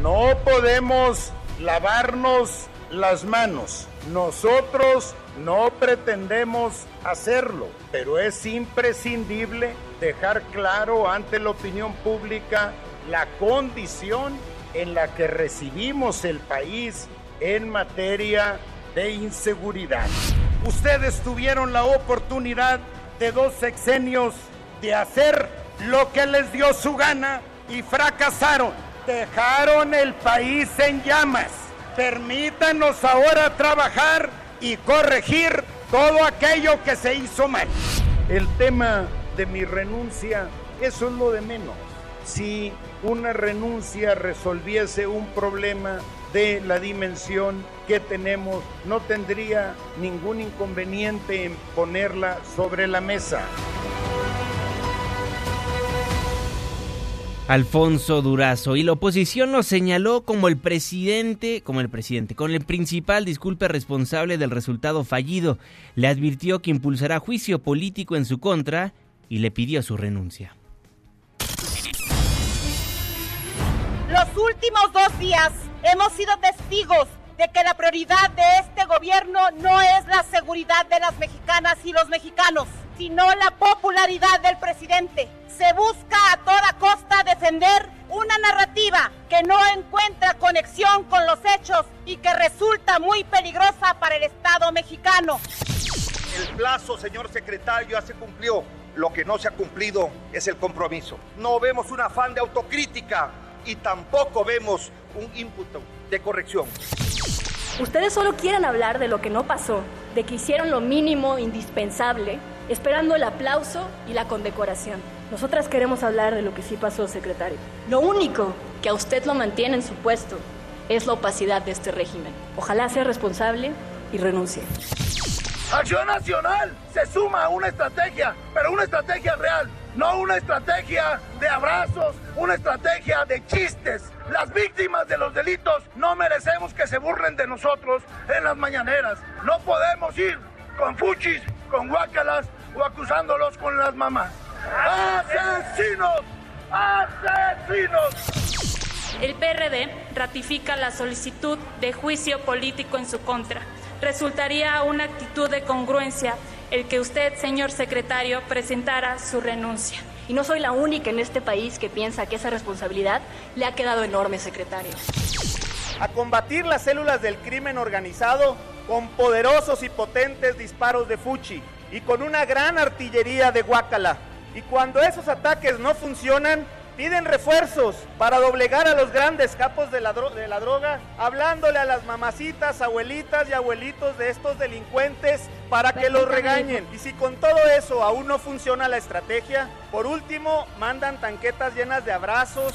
No podemos lavarnos las manos. Nosotros no pretendemos hacerlo, pero es imprescindible dejar claro ante la opinión pública la condición en la que recibimos el país en materia de inseguridad. Ustedes tuvieron la oportunidad de dos sexenios de hacer lo que les dio su gana y fracasaron. Dejaron el país en llamas. Permítanos ahora trabajar y corregir todo aquello que se hizo mal. El tema de mi renuncia, eso es lo de menos. Si una renuncia resolviese un problema de la dimensión que tenemos, no tendría ningún inconveniente en ponerla sobre la mesa. Alfonso Durazo y la oposición lo señaló como el presidente, como el presidente, con el principal disculpe responsable del resultado fallido. Le advirtió que impulsará juicio político en su contra y le pidió su renuncia. Los últimos dos días hemos sido testigos de que la prioridad de este gobierno no es la seguridad de las mexicanas y los mexicanos, sino la popularidad del presidente. Se busca a toda costa defender una narrativa que no encuentra conexión con los hechos y que resulta muy peligrosa para el Estado mexicano. El plazo, señor secretario, ya se cumplió. Lo que no se ha cumplido es el compromiso. No vemos un afán de autocrítica y tampoco vemos un ímputo de corrección. Ustedes solo quieren hablar de lo que no pasó, de que hicieron lo mínimo indispensable, esperando el aplauso y la condecoración. Nosotras queremos hablar de lo que sí pasó, secretario. Lo único que a usted lo mantiene en su puesto es la opacidad de este régimen. Ojalá sea responsable y renuncie. Acción Nacional se suma a una estrategia, pero una estrategia real, no una estrategia de abrazos, una estrategia de chistes. Las víctimas de los delitos no merecemos que se burlen de nosotros en las mañaneras. No podemos ir con fuchis, con guacalas o acusándolos con las mamás. ¡Asesinos! ¡Asesinos! El PRD ratifica la solicitud de juicio político en su contra. Resultaría una actitud de congruencia el que usted, señor secretario, presentara su renuncia. Y no soy la única en este país que piensa que esa responsabilidad le ha quedado enorme, secretario. A combatir las células del crimen organizado con poderosos y potentes disparos de Fuchi y con una gran artillería de Guacala. Y cuando esos ataques no funcionan, piden refuerzos para doblegar a los grandes capos de la, de la, droga, hablándole a las mamacitas, abuelitas y abuelitos de estos delincuentes para que los regañen. Y si con todo eso aún no funciona la estrategia, por último mandan tanquetas llenas de abrazos.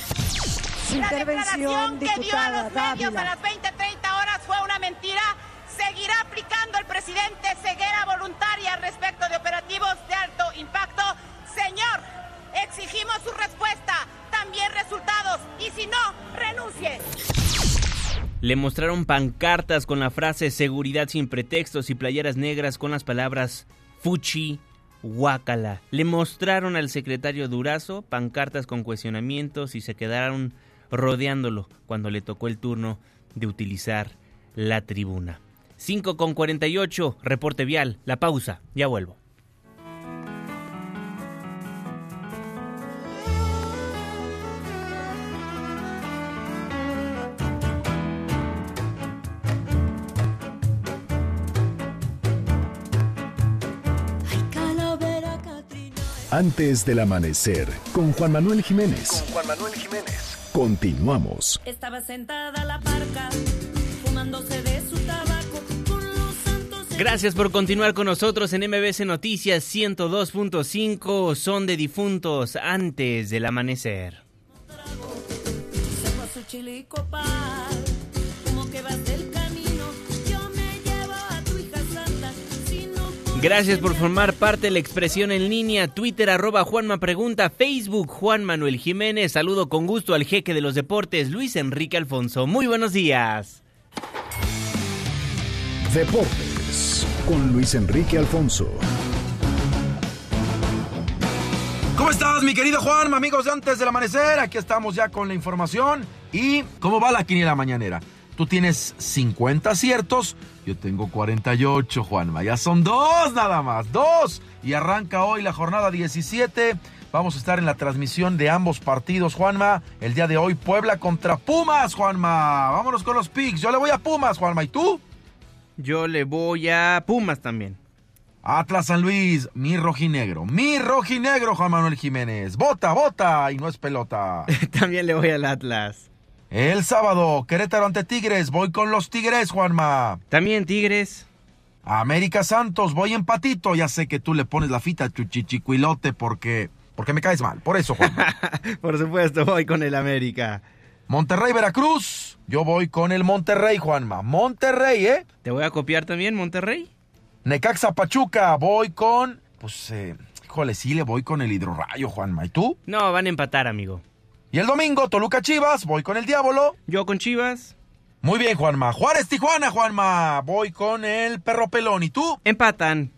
La declaración que dio a los medios a las 20, 30 horas fue una mentira. Seguirá aplicando el presidente ceguera voluntaria respecto de operativos de alto impacto. Señor, exigimos su respuesta, también resultados, y si no, renuncie. Le mostraron pancartas con la frase seguridad sin pretextos y playeras negras con las palabras Fuchi, Huacala. Le mostraron al secretario Durazo pancartas con cuestionamientos y se quedaron rodeándolo cuando le tocó el turno de utilizar la tribuna. 5 con 48, reporte vial, la pausa, ya vuelvo. Antes del amanecer, con Juan Manuel Jiménez. Con Juan Manuel Jiménez. Continuamos. Estaba sentada la parca, fumándose de su tabaco. Con los santos Gracias por continuar con nosotros en MBC Noticias 102.5. Son de difuntos antes del amanecer. Sacó a su chile y copal, Gracias por formar parte de la expresión en línea. Twitter arroba Juanma Pregunta, Facebook Juan Manuel Jiménez. Saludo con gusto al jeque de los deportes, Luis Enrique Alfonso. Muy buenos días. Deportes con Luis Enrique Alfonso. ¿Cómo estás, mi querido Juan? Amigos de antes del amanecer, aquí estamos ya con la información. ¿Y cómo va la quiniela mañanera? Tú tienes 50 aciertos, yo tengo 48, Juanma. Ya son dos nada más, dos. Y arranca hoy la jornada 17. Vamos a estar en la transmisión de ambos partidos, Juanma. El día de hoy, Puebla contra Pumas, Juanma. Vámonos con los picks. Yo le voy a Pumas, Juanma. ¿Y tú? Yo le voy a Pumas también. Atlas San Luis, mi rojinegro. Mi rojinegro, Juan Manuel Jiménez. Bota, bota y no es pelota. también le voy al Atlas. El sábado, Querétaro ante Tigres. Voy con los Tigres, Juanma. También Tigres. América Santos, voy empatito. Ya sé que tú le pones la fita chuchichicuilote porque, porque me caes mal. Por eso, Juanma. Por supuesto, voy con el América. Monterrey, Veracruz. Yo voy con el Monterrey, Juanma. Monterrey, ¿eh? ¿Te voy a copiar también, Monterrey? Necaxa Pachuca, voy con. Pues, eh, híjole, sí le voy con el hidrorrayo, Juanma. ¿Y tú? No, van a empatar, amigo. Y el domingo, Toluca Chivas, voy con el Diablo. Yo con Chivas. Muy bien, Juanma. Juárez Tijuana, Juanma. Voy con el Perro Pelón. ¿Y tú? Empatan.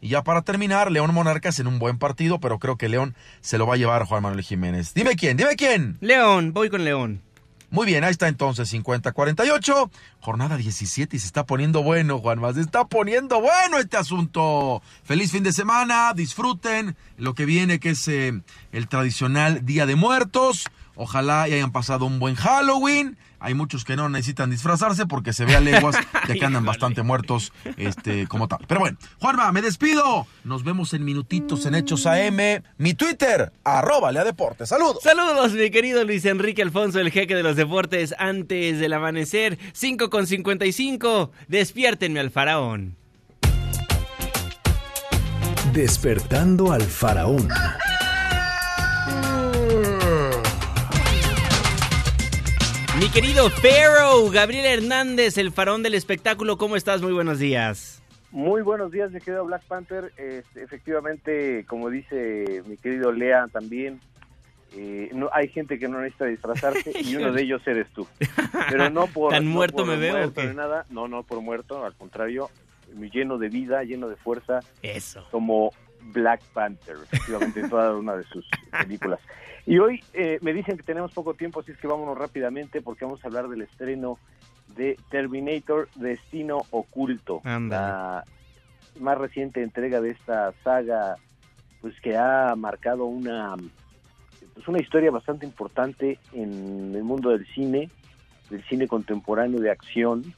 Y ya para terminar, León Monarcas en un buen partido, pero creo que León se lo va a llevar Juan Manuel Jiménez. Dime quién, dime quién. León, voy con León. Muy bien, ahí está entonces 50-48. Jornada 17 y se está poniendo bueno, Juanma. Se está poniendo bueno este asunto. Feliz fin de semana, disfruten lo que viene, que es eh, el tradicional Día de Muertos. Ojalá y hayan pasado un buen Halloween. Hay muchos que no necesitan disfrazarse porque se ve a leguas de que andan bastante muertos este, como tal. Pero bueno, Juanma, me despido. Nos vemos en minutitos en Hechos AM. Mi Twitter, arroba Lea Deportes. Saludos. Saludos, mi querido Luis Enrique Alfonso, el jeque de los deportes antes del amanecer. 5 con 55. Despiértenme al faraón. Despertando al faraón. Mi querido Pharaoh, Gabriel Hernández, el faraón del espectáculo, ¿cómo estás? Muy buenos días. Muy buenos días, mi querido Black Panther. Este, efectivamente, como dice mi querido Lea también, eh, no, hay gente que no necesita disfrazarse y uno de ellos eres tú. Pero no por... ¿Tan no muerto por me veo muerto ni nada. No, no por muerto, al contrario, lleno de vida, lleno de fuerza. Eso. Como Black Panther, efectivamente, en toda una de sus películas. Y hoy eh, me dicen que tenemos poco tiempo, así es que vámonos rápidamente porque vamos a hablar del estreno de Terminator Destino Oculto. La más reciente entrega de esta saga, pues que ha marcado una, pues una historia bastante importante en el mundo del cine, del cine contemporáneo de acción.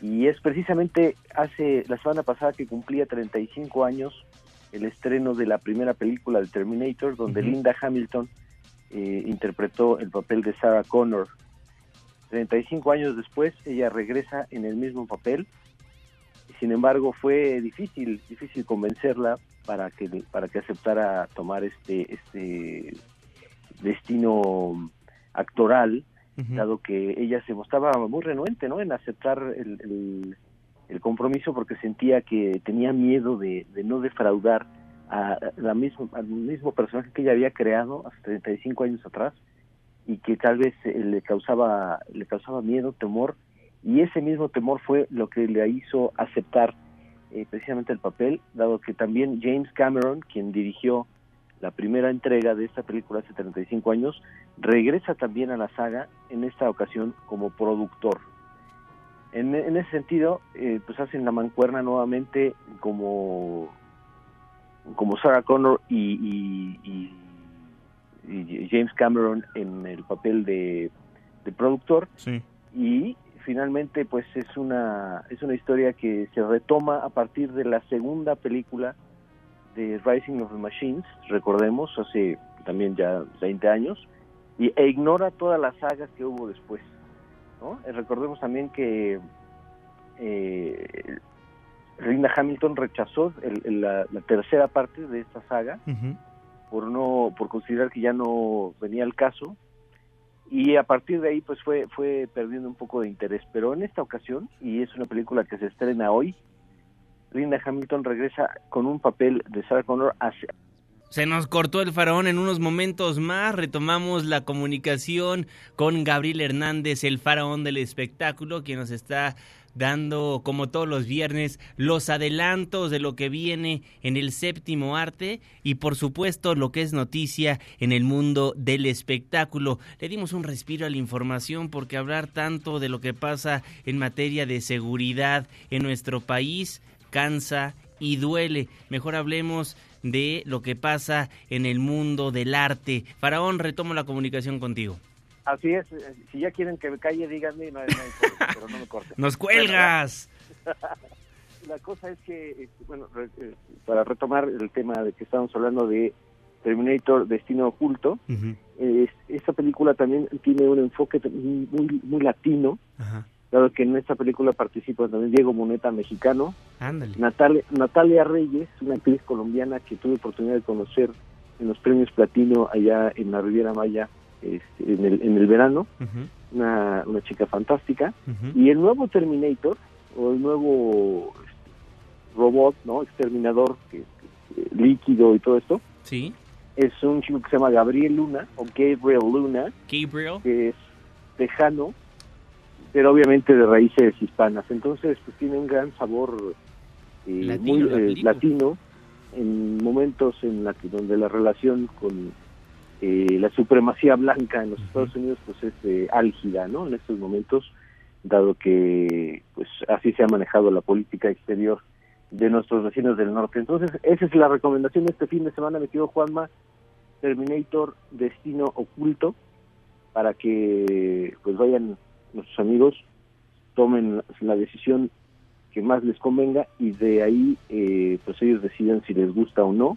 Y es precisamente hace la semana pasada que cumplía 35 años el estreno de la primera película de Terminator, donde. Linda Hamilton eh, interpretó el papel de Sarah Connor. 35 años después, ella regresa en el mismo papel. Sin embargo, fue difícil, difícil convencerla para que para que aceptara tomar este este destino actoral, dado que ella se mostraba muy renuente, ¿no? En aceptar el, el- el compromiso porque sentía que tenía miedo de, de no defraudar a la misma, al mismo personaje que ella había creado hace 35 años atrás y que tal vez eh, le causaba le causaba miedo, temor y ese mismo temor fue lo que le hizo aceptar eh, precisamente el papel, dado que también James Cameron, quien dirigió la primera entrega de esta película hace 35 años, regresa también a la saga, en esta ocasión como productor. En, en ese sentido, eh, pues hacen la mancuerna nuevamente como, como Sarah Connor y, y- y- y James Cameron en el papel de, de productor Sí. y finalmente pues es una es una historia que se retoma a partir de la segunda película de Rising of the Machines recordemos hace también ya 20 años y e ignora todas las sagas que hubo después ¿no? Eh, recordemos también que eh, Linda Hamilton rechazó el- el- la, la tercera parte de esta saga por no por considerar que ya no venía el caso y a partir de ahí pues fue fue perdiendo un poco de interés pero en esta ocasión y es una película que se estrena hoy Linda Hamilton regresa con un papel de Sarah Connor hacia Se nos cortó el faraón en unos momentos más. Retomamos la comunicación con Gabriel Hernández, el faraón del espectáculo, quien nos está dando, como todos los viernes, los adelantos de lo que viene en el séptimo arte y, por supuesto, lo que es noticia en el mundo del espectáculo. Le dimos un respiro a la información porque hablar tanto de lo que pasa en materia de seguridad en nuestro país cansa y duele. Mejor hablemos de lo que pasa en el mundo del arte. Faraón, retomo la comunicación contigo. así es eh, si ya quieren que me calle díganme no, no pero no me corten ¡Nos cuelgas! La, cosa es que este, bueno eh, para retomar el tema de que estamos hablando de Terminator Destino Oculto es- esta película también tiene un enfoque muy, muy latino, dado que en esta película participa también Diego Moneta, mexicano, Ándale. Natalia, Natalia Reyes, una actriz colombiana que tuve oportunidad de conocer en los premios Platino allá en la Riviera Maya este, en, el, en el verano, una, una chica fantástica, y el nuevo Terminator, o el nuevo este, robot, ¿no? Exterminador, que, que- líquido y todo esto, Sí. es un chico que se llama Gabriel Luna, o Gabriel Luna, Gabriel. que es tejano, pero obviamente de raíces hispanas. Entonces, pues tiene un gran sabor eh, Latino, muy eh, latino, en momentos en la que donde la relación con eh, la supremacía blanca en los Estados Unidos pues es eh, álgida, ¿no? En estos momentos, dado que pues así se ha manejado la política exterior de nuestros vecinos del norte. Entonces, esa es la recomendación de este fin de semana, me quedo Juanma, Terminator Destino Oculto, para que pues vayan nuestros amigos, tomen la decisión que más les convenga y de ahí eh, pues ellos decidan si les gusta o no.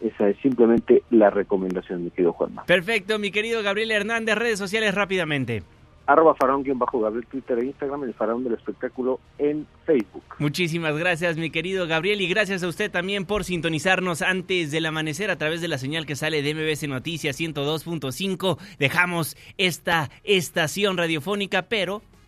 Esa es simplemente la recomendación, mi querido Juanma. Perfecto, mi querido Gabriel Hernández, redes sociales rápidamente. Arroba bajo Gabriel Twitter e Instagram, el faraón del espectáculo en Facebook. Muchísimas gracias, mi querido Gabriel, y gracias a usted también por sintonizarnos antes del amanecer a través de la señal que sale de MBC Noticias 102.5. Dejamos esta estación radiofónica, pero